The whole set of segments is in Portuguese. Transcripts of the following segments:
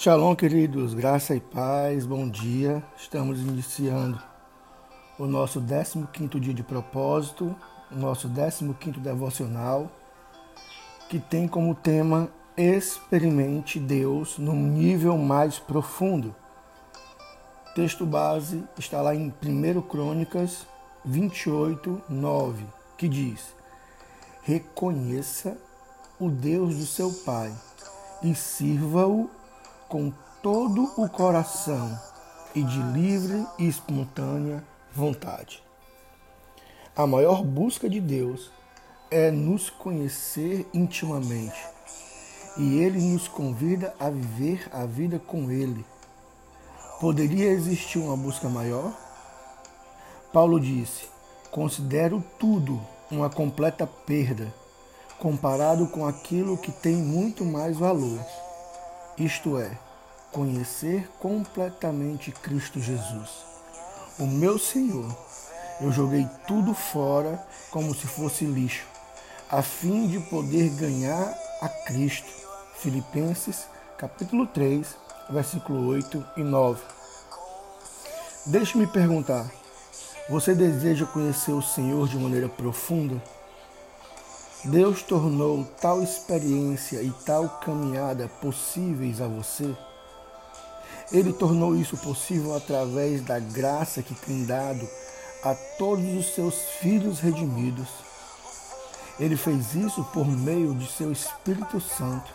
Shalom, queridos, graça e paz, bom dia. Estamos iniciando o nosso 15 dia de propósito, o nosso 15 devocional, que tem como tema Experimente Deus num nível mais profundo. O texto base está lá em 1 Crônicas 28, 9, que diz: Reconheça o Deus do seu Pai e sirva-o com todo o coração e de livre e espontânea vontade. A maior busca de Deus é nos conhecer intimamente e Ele nos convida a viver a vida com Ele. Poderia existir uma busca maior? Paulo disse: Considero tudo uma completa perda comparado com aquilo que tem muito mais valor isto é, conhecer completamente Cristo Jesus. O meu Senhor, eu joguei tudo fora como se fosse lixo, a fim de poder ganhar a Cristo. Filipenses, capítulo 3, versículo 8 e 9. Deixe-me perguntar: você deseja conhecer o Senhor de maneira profunda? Deus tornou tal experiência e tal caminhada possíveis a você? Ele tornou isso possível através da graça que tem dado a todos os seus filhos redimidos. Ele fez isso por meio de seu Espírito Santo.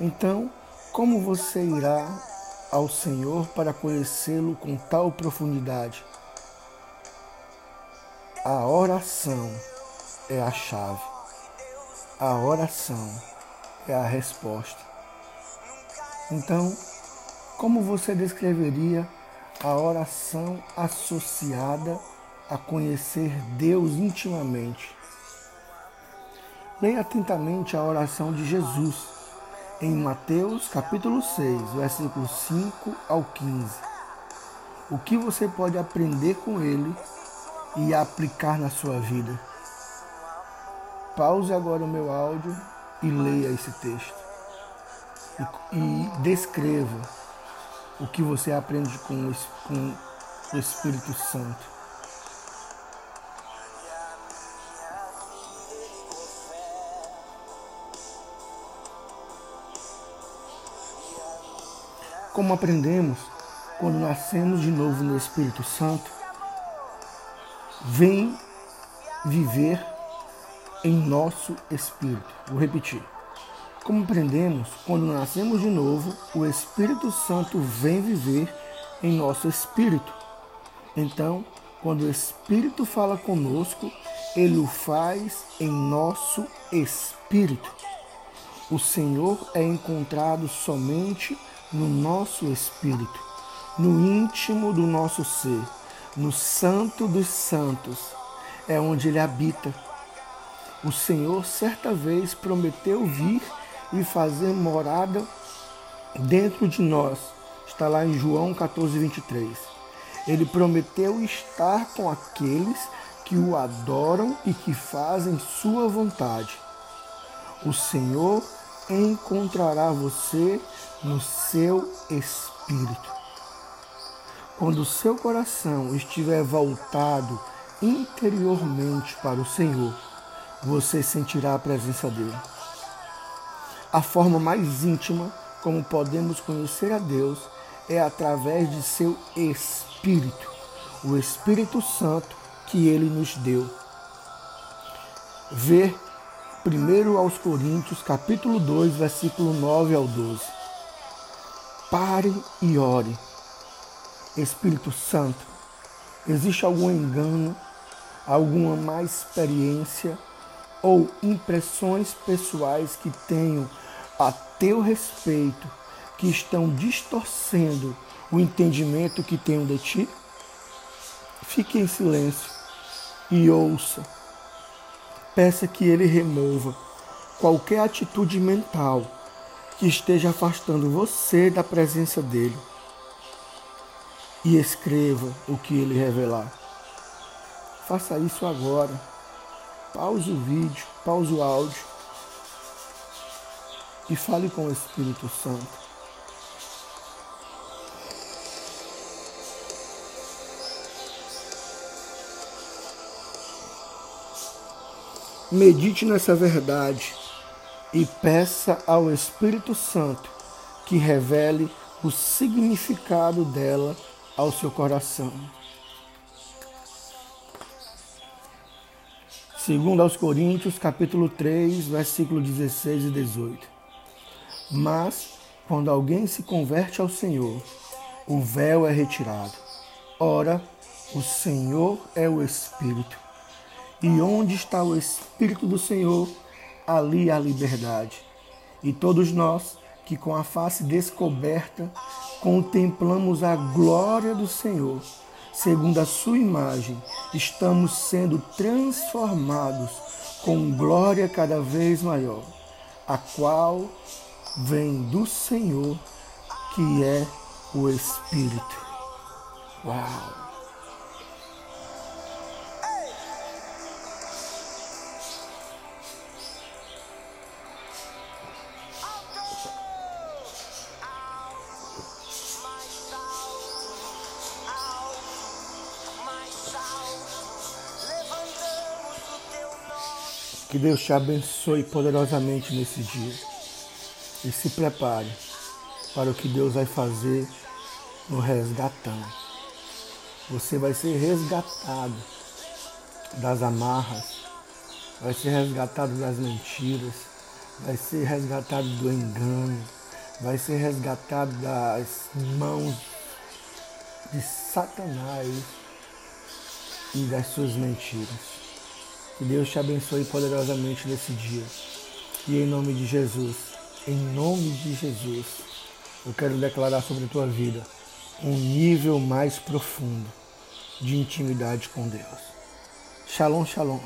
Então, como você irá ao Senhor para conhecê-lo com tal profundidade? A oração é a chave. A oração é a resposta. Então, como você descreveria a oração associada a conhecer Deus intimamente? Leia atentamente a oração de Jesus em Mateus capítulo 6, versículos 5 ao 15. O que você pode aprender com ele e aplicar na sua vida? Pause agora o meu áudio e leia esse texto. E, e descreva o que você aprende com, com o Espírito Santo. Como aprendemos quando nascemos de novo no Espírito Santo, vem viver em nosso espírito. Vou repetir. Como aprendemos, quando nascemos de novo, o Espírito Santo vem viver em nosso espírito. Então, quando o Espírito fala conosco, ele o faz em nosso espírito. O Senhor é encontrado somente no nosso espírito, no íntimo do nosso ser, no Santo dos Santos, é onde ele habita o Senhor certa vez prometeu vir e fazer morada dentro de nós. Está lá em João 14, 23. Ele prometeu estar com aqueles que o adoram e que fazem sua vontade. O Senhor encontrará você no seu espírito. Quando o seu coração estiver voltado interiormente para o Senhor, você sentirá a presença dele. A forma mais íntima como podemos conhecer a Deus é através de seu Espírito, o Espírito Santo que ele nos deu. Ver primeiro aos Coríntios, capítulo 2, versículo 9 ao 12. Pare e ore. Espírito Santo, existe algum engano, alguma má experiência ou impressões pessoais que tenho a teu respeito que estão distorcendo o entendimento que tenho de ti? Fique em silêncio e ouça. Peça que ele remova qualquer atitude mental que esteja afastando você da presença dele. E escreva o que ele revelar. Faça isso agora Pause o vídeo, pause o áudio e fale com o Espírito Santo. Medite nessa verdade e peça ao Espírito Santo que revele o significado dela ao seu coração. Segundo aos Coríntios, capítulo 3, versículo 16 e 18. Mas, quando alguém se converte ao Senhor, o véu é retirado. Ora, o Senhor é o Espírito. E onde está o Espírito do Senhor, ali há liberdade. E todos nós, que com a face descoberta contemplamos a glória do Senhor, segundo a sua imagem, estamos sendo transformados com glória cada vez maior, a qual vem do Senhor, que é o Espírito. Uau! Que Deus te abençoe poderosamente nesse dia. E se prepare para o que Deus vai fazer no resgatão. Você vai ser resgatado das amarras, vai ser resgatado das mentiras, vai ser resgatado do engano, vai ser resgatado das mãos de Satanás e das suas mentiras. Que Deus te abençoe poderosamente nesse dia. E em nome de Jesus, em nome de Jesus, eu quero declarar sobre a tua vida um nível mais profundo de intimidade com Deus. Shalom, shalom.